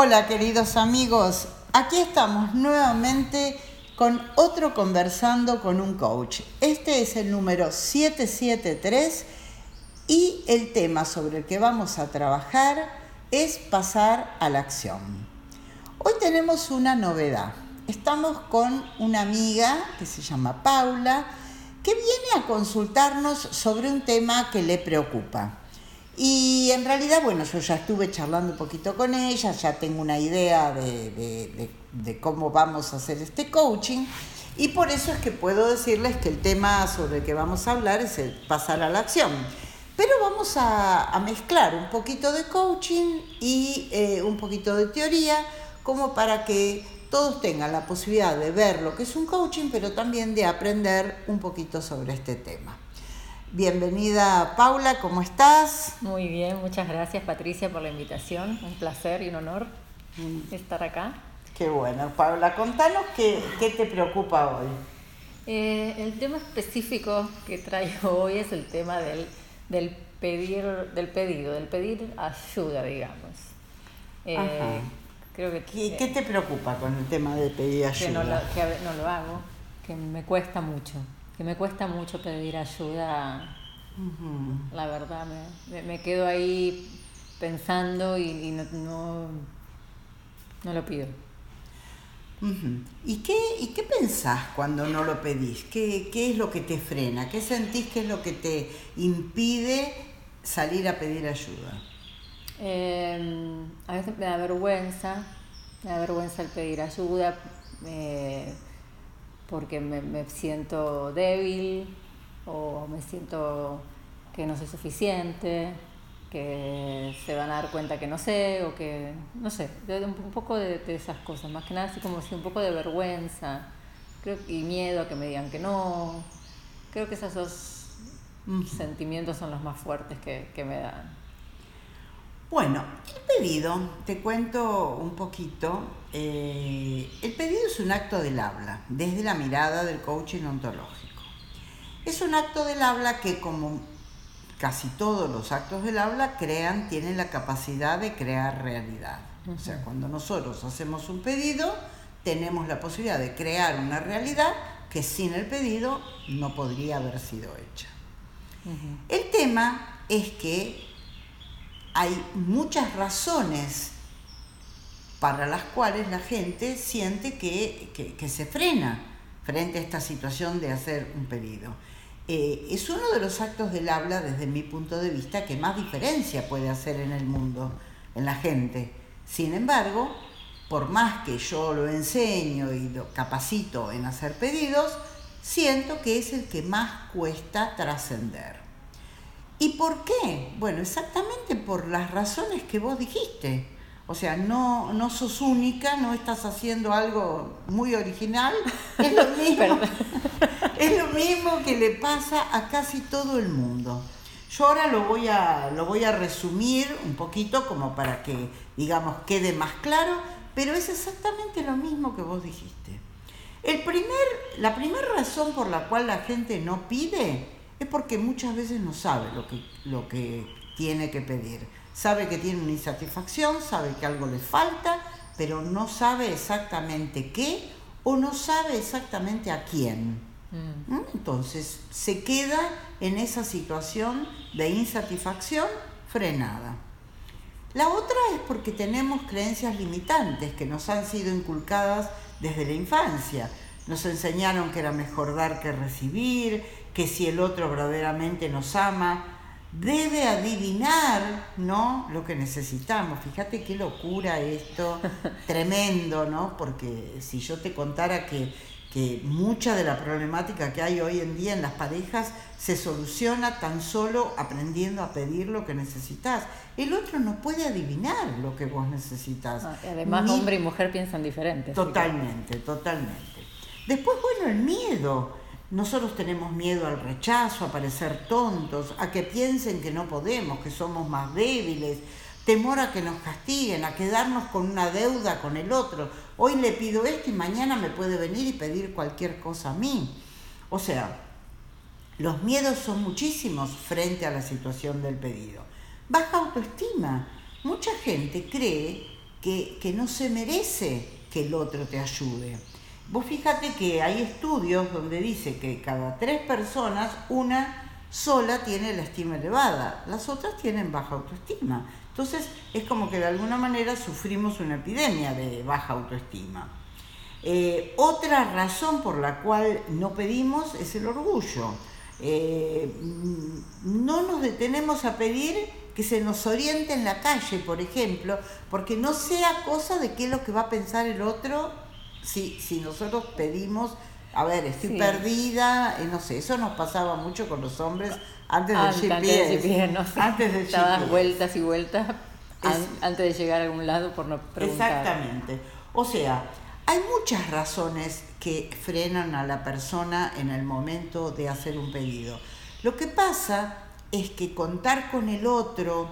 Hola queridos amigos, aquí estamos nuevamente con otro conversando con un coach. Este es el número 773 y el tema sobre el que vamos a trabajar es pasar a la acción. Hoy tenemos una novedad. Estamos con una amiga que se llama Paula que viene a consultarnos sobre un tema que le preocupa. Y en realidad, bueno, yo ya estuve charlando un poquito con ella, ya tengo una idea de, cómo vamos a hacer este coaching. Y por eso es que puedo decirles que el tema sobre el que vamos a hablar es el pasar a la acción. Pero vamos a, mezclar un poquito de coaching y eh, un poquito de teoría, como para que todos tengan la posibilidad de ver lo que es un coaching, pero también de aprender un poquito sobre este tema. Bienvenida Paula, ¿cómo estás? Muy bien, muchas gracias Patricia por la invitación. Un placer y un honor mm. estar acá. Qué bueno, Paula, contanos qué, te preocupa hoy. Eh, el tema específico que traigo hoy es el tema del, del, pedir, del pedido, del pedir ayuda, digamos. Eh, creo que, ¿Qué, te preocupa con el tema de pedir ayuda? Que no lo, que no lo hago, que me cuesta mucho que me cuesta mucho pedir ayuda. La verdad, me, me, quedo ahí pensando y, no, no, lo pido. ¿Y, qué, ¿Y qué pensás cuando no lo pedís? ¿Qué, ¿Qué es lo que te frena? ¿Qué sentís que es lo que te impide salir a pedir ayuda? Em, a veces me da vergüenza, me da vergüenza el pedir ayuda. Eh, porque me, siento débil o me siento que no soy suficiente, que se van a dar cuenta que no sé o que, no sé, un poco de, esas cosas, más que nada así como si un poco de vergüenza creo, y miedo a que me digan que no. Creo que esos dos sentimientos son los más fuertes que, que me dan. Bueno, el pedido, te cuento un poquito, eh, el pedido es un acto del habla, desde la mirada del coaching ontológico. Es un acto del habla que como casi todos los actos del habla crean, tienen la capacidad de crear realidad. O sea, cuando nosotros hacemos un pedido, tenemos la posibilidad de crear una realidad que sin el pedido no podría haber sido hecha. El tema es que hay muchas razones para las cuales la gente siente que, se frena frente a esta situación de hacer un pedido. Eh, es uno de los actos del habla, desde mi punto de vista, que más diferencia puede hacer en el mundo, en la gente. Sin embargo, por más que yo lo enseño y lo capacito en hacer pedidos, siento que es el que más cuesta trascender. ¿Y por qué? Bueno, exactamente por las razones que vos dijiste. O sea, no, no sos única, no estás haciendo algo muy original. Es lo mismo, es lo mismo que le pasa a casi todo el mundo. Yo ahora lo voy, a, lo voy a resumir un poquito como para que, digamos, quede más claro, pero es exactamente lo mismo que vos dijiste. El primer, la primera razón por la cual la gente no pide es porque muchas veces no sabe lo que, lo que tiene que pedir. Sabe que tiene una insatisfacción, sabe que algo le falta, pero no sabe exactamente qué o no sabe exactamente a quién. Mm. ¿Mm? Entonces se queda en esa situación de insatisfacción frenada. La otra es porque tenemos creencias limitantes que nos han sido inculcadas desde la infancia. Nos enseñaron que era mejor dar que recibir, que si el otro verdaderamente nos ama, debe adivinar ¿no? lo que necesitamos. Fíjate qué locura esto, tremendo, ¿no? Porque si yo te contara que, que mucha de la problemática que hay hoy en día en las parejas se soluciona tan solo aprendiendo a pedir lo que necesitas. El otro no puede adivinar lo que vos necesitas. Ah, además, hombre y mujer piensan diferente. Totalmente, totalmente. Después, bueno, el miedo. Nosotros tenemos miedo al rechazo, a parecer tontos, a que piensen que no podemos, que somos más débiles, temor a que nos castiguen, a quedarnos con una deuda con el otro. Hoy le pido esto y mañana me puede venir y pedir cualquier cosa a mí. O sea, los miedos son muchísimos frente a la situación del pedido. Baja autoestima. Mucha gente cree que, que no se merece que el otro te ayude. Vos fíjate que hay estudios donde dice que cada tres personas, una sola tiene la estima elevada, las otras tienen baja autoestima. Entonces es como que de alguna manera sufrimos una epidemia de baja autoestima. Eh, otra razón por la cual no pedimos es el orgullo. Eh, no nos detenemos a pedir que se nos oriente en la calle, por ejemplo, porque no sea cosa de qué es lo que va a pensar el otro si, si nosotros pedimos, a ver, estoy perdida, eh, no sé, eso nos pasaba mucho con los hombres antes del antes, GPS. Antes, de no sé, antes del GPS. vueltas y vueltas antes de llegar a algún lado por no preguntar. Exactamente. O sea, hay muchas razones que frenan a la persona en el momento de hacer un pedido. Lo que pasa es que contar con el otro,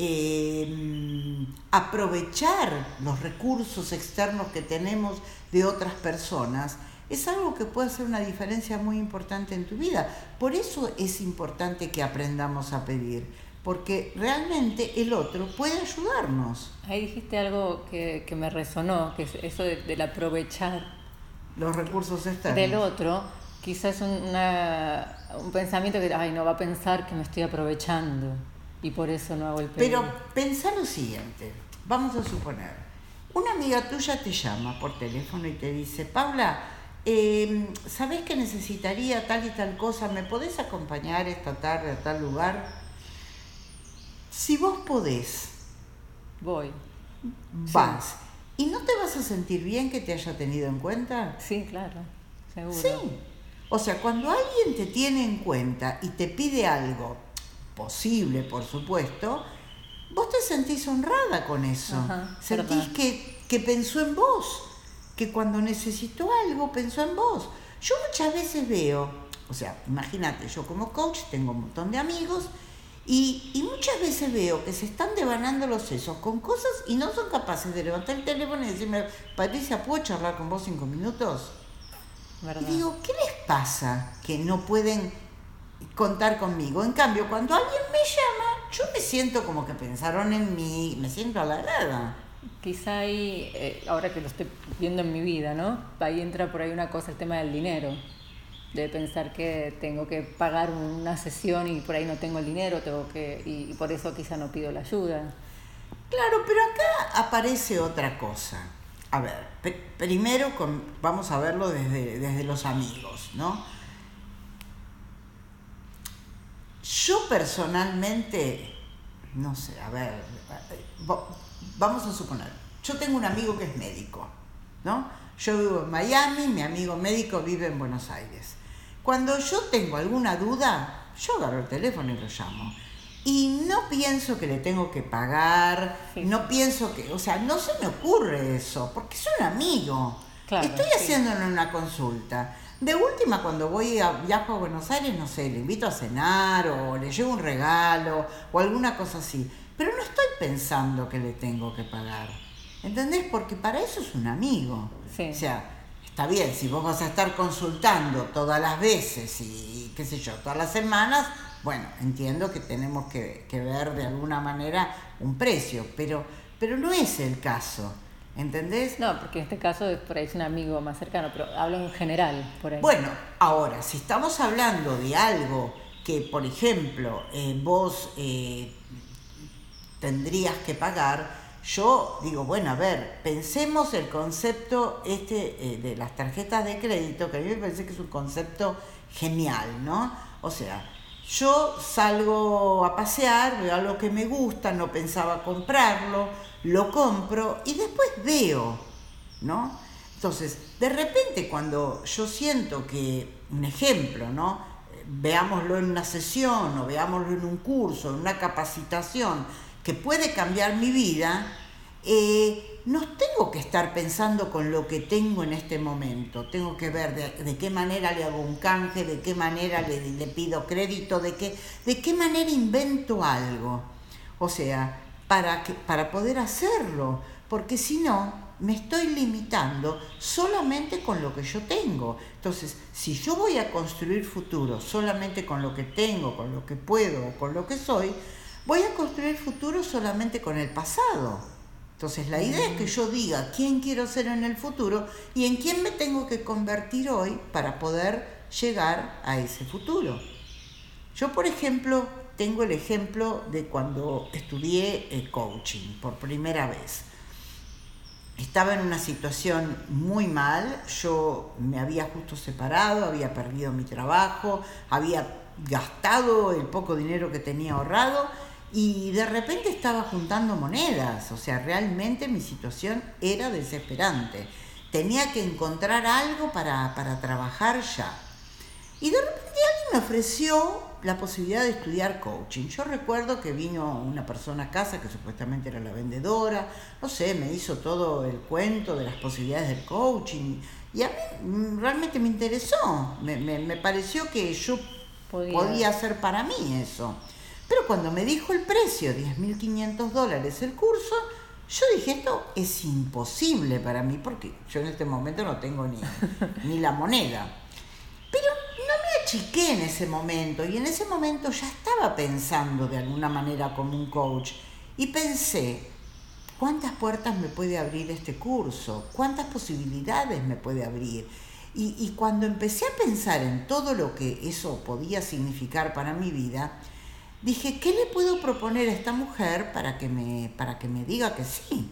eh, aprovechar los recursos externos que tenemos de otras personas, es algo que puede hacer una diferencia muy importante en tu vida. Por eso es importante que aprendamos a pedir, porque realmente el otro puede ayudarnos. Ahí dijiste algo que, me resonó, que es eso del aprovechar los recursos externos. Del otro, quizás una, un pensamiento que, ay, no va a pensar que me estoy aprovechando y por eso no hago el pedido. Pero pensá lo siguiente, vamos a suponer, una amiga tuya te llama por teléfono y te dice, Paula, eh, ¿sabés que necesitaría tal y tal cosa? ¿Me podés acompañar esta tarde a tal lugar? Si vos podés, voy. Vas. ¿Y no te vas a sentir bien que te haya tenido en cuenta? Sí, claro, seguro. Sí. O sea, cuando alguien te tiene en cuenta y te pide algo, posible por supuesto, vos te sentís honrada con eso. sentís que, que pensó en vos, que cuando necesitó algo pensó en vos. Yo muchas veces veo, o sea, imagínate, yo como coach tengo un montón de amigos y, muchas veces veo que se están devanando los sesos con cosas y no son capaces de levantar el teléfono y decirme, Patricia, ¿puedo charlar con vos cinco minutos? Y digo, ¿qué les pasa que no pueden contar conmigo? En cambio, cuando alguien me llama, yo me siento como que pensaron en mí, me siento halagada. Quizá ahí, eh, ahora que lo estoy viendo en mi vida, ¿no? Ahí entra por ahí una cosa, el tema del dinero de pensar que tengo que pagar una sesión y por ahí no tengo el dinero, tengo que y, por eso quizá no pido la ayuda. Claro, pero acá aparece otra cosa. A ver, primero con, vamos a verlo desde, desde los amigos, ¿no? Yo personalmente, no sé, a ver, vamos a suponer, yo tengo un amigo que es médico, ¿no? Yo vivo en Miami, mi amigo médico vive en Buenos Aires. Cuando yo tengo alguna duda, yo agarro el teléfono y lo llamo. Y no pienso que le tengo que pagar, no pienso que, o sea, no se me ocurre eso, porque es un amigo. Estoy haciéndole una consulta. De última, cuando voy a viajo a Buenos Aires, no sé, le invito a cenar o le llevo un regalo o alguna cosa así. Pero no estoy pensando que le tengo que pagar. ¿Entendés? Porque para eso es un amigo. O sea, Está bien, si vos vas a estar consultando todas las veces y qué sé yo, todas las semanas, bueno, entiendo que tenemos que, ver de alguna manera un precio, pero, pero no es el caso. ¿Entendés? No, porque en este caso es por ahí es un amigo más cercano, pero hablo en general por ahí. Bueno, ahora, si estamos hablando de algo que, por ejemplo, eh, vos eh, tendrías que pagar, yo digo, bueno, a ver, pensemos el concepto este eh, de las tarjetas de crédito, que a mí me parece que es un concepto genial, ¿no? O sea, yo salgo a pasear, veo algo que me gusta, no pensaba comprarlo, lo compro y después veo, ¿no? Entonces, de repente cuando yo siento que, un ejemplo, ¿no? Veámoslo en una sesión o veámoslo en un curso, en una capacitación, que puede cambiar mi vida, eh, no tengo que estar pensando con lo que tengo en este momento. Tengo que ver de, qué manera le hago un canje, de qué manera le, le, pido crédito, de qué, de qué manera invento algo. O sea, para, que, para poder hacerlo. Porque si no, me estoy limitando solamente con lo que yo tengo. Entonces, si yo voy a construir futuro solamente con lo que tengo, con lo que puedo o con lo que soy, voy a construir futuro solamente con el pasado. Entonces la idea es que yo diga quién quiero ser en el futuro y en quién me tengo que convertir hoy para poder llegar a ese futuro. Yo, por ejemplo, tengo el ejemplo de cuando estudié eh, coaching por primera vez. Estaba en una situación muy mal, yo me había justo separado, había perdido mi trabajo, había gastado el poco dinero que tenía ahorrado y de repente estaba juntando monedas, o sea, realmente mi situación era desesperante. Tenía que encontrar algo para, para trabajar ya. Y de repente alguien me ofreció la posibilidad de estudiar coaching. Yo recuerdo que vino una persona a casa que supuestamente era la vendedora, no sé, me hizo todo el cuento de las posibilidades del coaching y a mí mm, realmente me interesó, me, me, pareció que yo podía. hacer para mí eso. Pero cuando me dijo el precio, 10.500 dólares el curso, yo dije, esto es imposible para mí, porque yo en este momento no tengo ni, ni la moneda. Pero chiqué en ese momento y en ese momento ya estaba pensando de alguna manera como un coach y pensé, ¿cuántas puertas me puede abrir este curso? ¿Cuántas posibilidades me puede abrir? Y, cuando empecé a pensar en todo lo que eso podía significar para mi vida, dije, ¿qué le puedo proponer a esta mujer para que me, para que me diga que sí?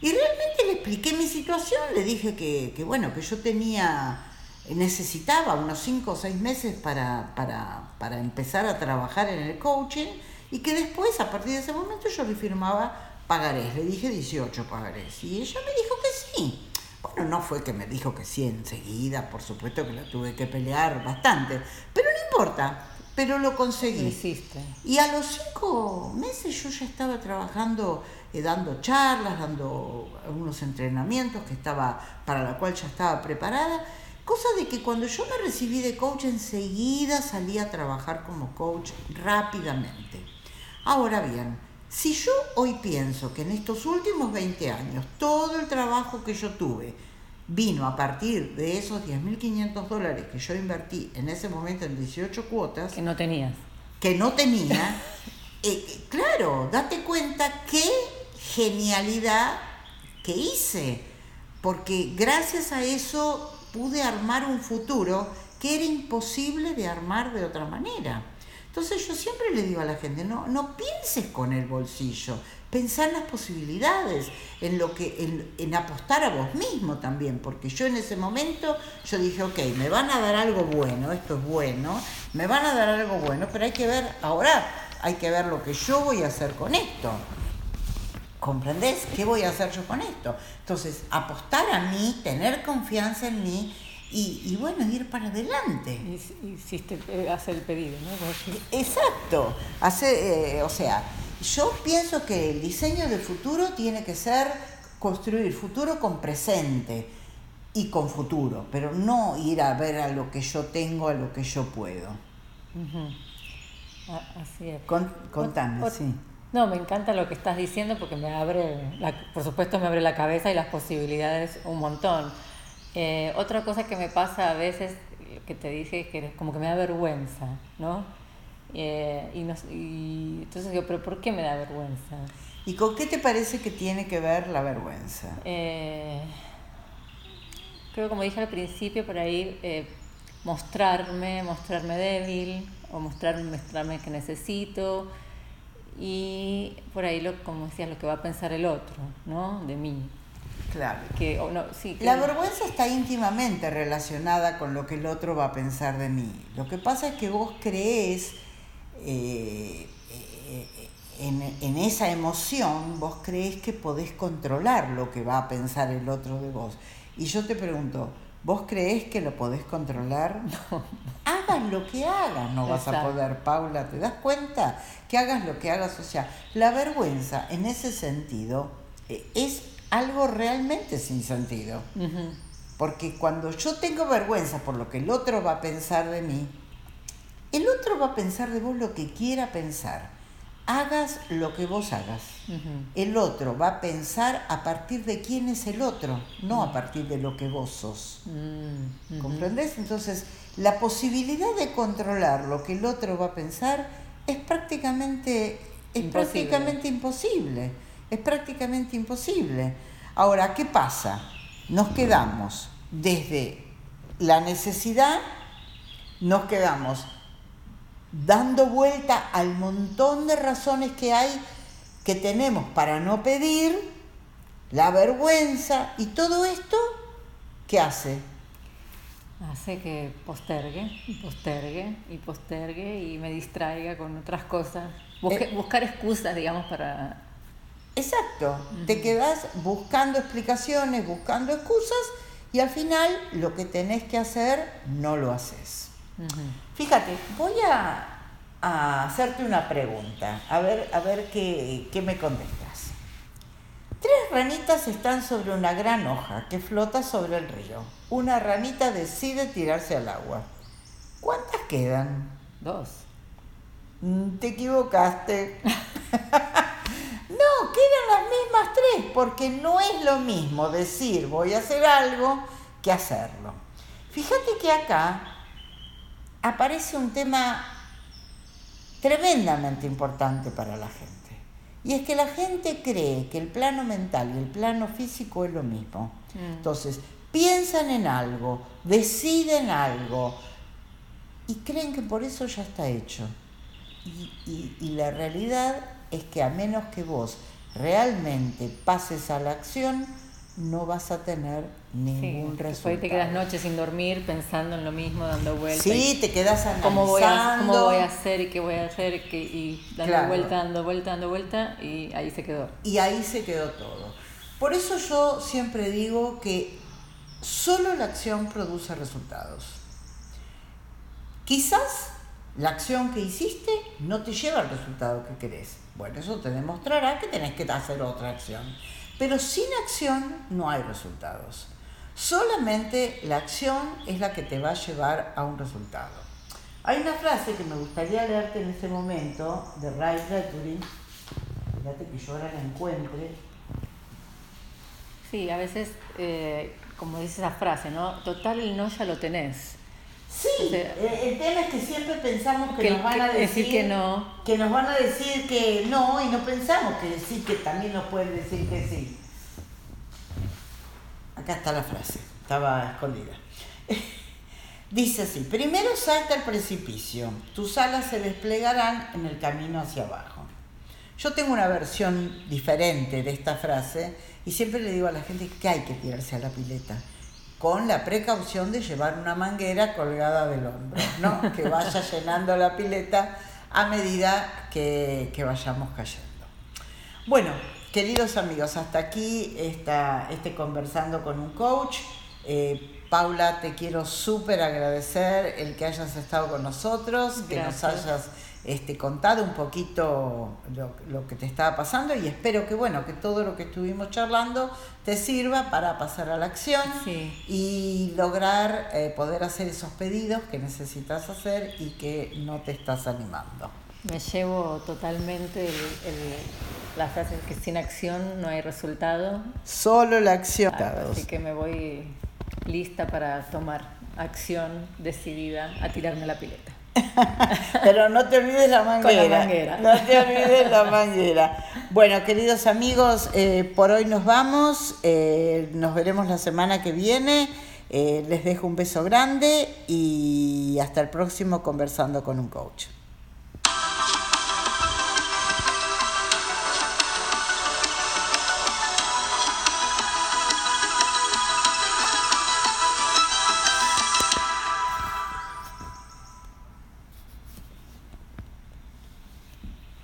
Y realmente le expliqué mi situación, le dije que bueno, que yo tenía necesitaba unos 5 o 6 meses para, para, empezar a trabajar en el coaching y que después, a partir de ese momento, yo le firmaba pagarés. Le dije 18 pagarés y ella me dijo que sí. Bueno, no fue que me dijo que sí enseguida, por supuesto que la tuve que pelear bastante, pero no importa, pero lo conseguí. hiciste. Y a los cinco meses yo ya estaba trabajando, eh, dando charlas, dando algunos entrenamientos que estaba, para la cual ya estaba preparada Cosa de que cuando yo me recibí de coach enseguida salí a trabajar como coach rápidamente. Ahora bien, si yo hoy pienso que en estos últimos 20 años todo el trabajo que yo tuve vino a partir de esos 10.500 dólares que yo invertí en ese momento en 18 cuotas. Que no tenías. Que no tenía. Eh, claro, date cuenta qué genialidad que hice. Porque gracias a eso pude armar un futuro que era imposible de armar de otra manera. Entonces yo siempre le digo a la gente, no, no pienses con el bolsillo, pensar en las posibilidades, en lo que, en, en, apostar a vos mismo también, porque yo en ese momento yo dije, ok, me van a dar algo bueno, esto es bueno, me van a dar algo bueno, pero hay que ver, ahora hay que ver lo que yo voy a hacer con esto. ¿Comprendés? ¿Qué voy a hacer yo con esto? Entonces, apostar a mí, tener confianza en mí y, bueno, ir para adelante. Y, hiciste, hace el pedido, ¿no? Exacto. Hace, eh, o sea, yo pienso que el diseño del futuro tiene que ser construir futuro con presente y con futuro, pero no ir a ver a lo que yo tengo, a lo que yo puedo. Así es. contame, sí. No, me encanta lo que estás diciendo porque me abre, por supuesto me abre la cabeza y las posibilidades un montón. Eh, otra cosa que me pasa a veces, que te dije, es que como que me da vergüenza, ¿no? Eh, y, y, entonces digo, pero ¿por qué me da vergüenza? ¿Y con qué te parece que tiene que ver la vergüenza? Eh, creo, como dije al principio, por ahí mostrarme, mostrarme débil o mostrarme, mostrarme que necesito y por ahí, lo, como decías, lo que va a pensar el otro, ¿no? De mí. Claro. Que, no, sí, La vergüenza está íntimamente relacionada con lo que el otro va a pensar de mí. Lo que pasa es que vos crees eh, eh, en, en, esa emoción, vos crees que podés controlar lo que va a pensar el otro de vos. Y yo te pregunto, ¿Vos creés que lo podés controlar? No. Hagas lo que hagas, no vas a poder, Paula. ¿Te das cuenta? Que hagas lo que hagas. O sea, la vergüenza en ese sentido eh, es algo realmente sin sentido. Porque cuando yo tengo vergüenza por lo que el otro va a pensar de mí, el otro va a pensar de vos lo que quiera pensar hagas lo que vos hagas. El otro va a pensar a partir de quién es el otro, no a partir de lo que vos sos. Mm, ¿Comprendés? Entonces, la posibilidad de controlar lo que el otro va a pensar es prácticamente, es imposible. prácticamente imposible. Es prácticamente imposible. Ahora, ¿qué pasa? Nos quedamos desde la necesidad, nos quedamos dando vuelta al montón de razones que hay que tenemos para no pedir, la vergüenza y todo esto, ¿qué hace? Hace que postergue y postergue y postergue y me distraiga con otras cosas. Eh, buscar excusas, digamos, para... Exacto, te quedas buscando explicaciones, buscando excusas y al final lo que tenés que hacer no lo haces. Fíjate, voy a, hacerte una pregunta, a ver, a ver qué, qué me contestas. Tres ranitas están sobre una gran hoja que flota sobre el río. Una ranita decide tirarse al agua. ¿Cuántas quedan? Dos. Mm, te equivocaste. no, quedan las mismas tres, porque no es lo mismo decir voy a hacer algo que hacerlo. Fíjate que acá aparece un tema tremendamente importante para la gente. Y es que la gente cree que el plano mental y el plano físico es lo mismo. Mm. Entonces, piensan en algo, deciden algo y creen que por eso ya está hecho. Y, la realidad es que a menos que vos realmente pases a la acción, no vas a tener ningún resultado. Después te quedas noches sin dormir pensando en lo mismo, dando vueltas. Sí, te quedas analizando. ¿Cómo voy, a, ¿Cómo voy a hacer y qué voy a hacer? y dando vuelta, dando vuelta, dando vuelta y ahí se quedó. Y ahí se quedó todo. Por eso yo siempre digo que solo la acción produce resultados. Quizás la acción que hiciste no te lleva al resultado que querés. Bueno, eso te demostrará que tenés que hacer otra acción. Pero sin acción no hay resultados. Solamente la acción es la que te va a llevar a un resultado. Hay una frase que me gustaría leerte en este momento de Ray Bradbury. Fíjate que yo ahora la encuentre. Sí, a veces, eh, como dice esa frase, ¿no? Total el no ya lo tenés. Sí, el tema es que siempre pensamos que, nos van a decir, que no. Que nos van a decir que no y no pensamos que sí, que también nos pueden decir que sí. Acá está la frase, estaba escondida. Dice así, primero salta al precipicio, tus alas se desplegarán en el camino hacia abajo. Yo tengo una versión diferente de esta frase y siempre le digo a la gente que hay que tirarse a la pileta con la precaución de llevar una manguera colgada del hombro, ¿no? que vaya llenando la pileta a medida que, vayamos cayendo. Bueno, queridos amigos, hasta aquí está este conversando con un coach. Eh, Paula, te quiero súper agradecer el que hayas estado con nosotros, que nos hayas este, contado un poquito lo, que te estaba pasando y espero que bueno que todo lo que estuvimos charlando te sirva para pasar a la acción y lograr eh, poder hacer esos pedidos que necesitas hacer y que no te estás animando. Me llevo totalmente la frase que sin acción no hay resultado. Solo la acción. Así que me voy lista para tomar acción decidida a tirarme la pileta. Pero no te olvides la manguera. No te olvides la manguera. Bueno, queridos amigos, eh, por hoy nos vamos. Eh, nos veremos la semana que viene. Eh, les dejo un beso grande y hasta el próximo conversando con un coach.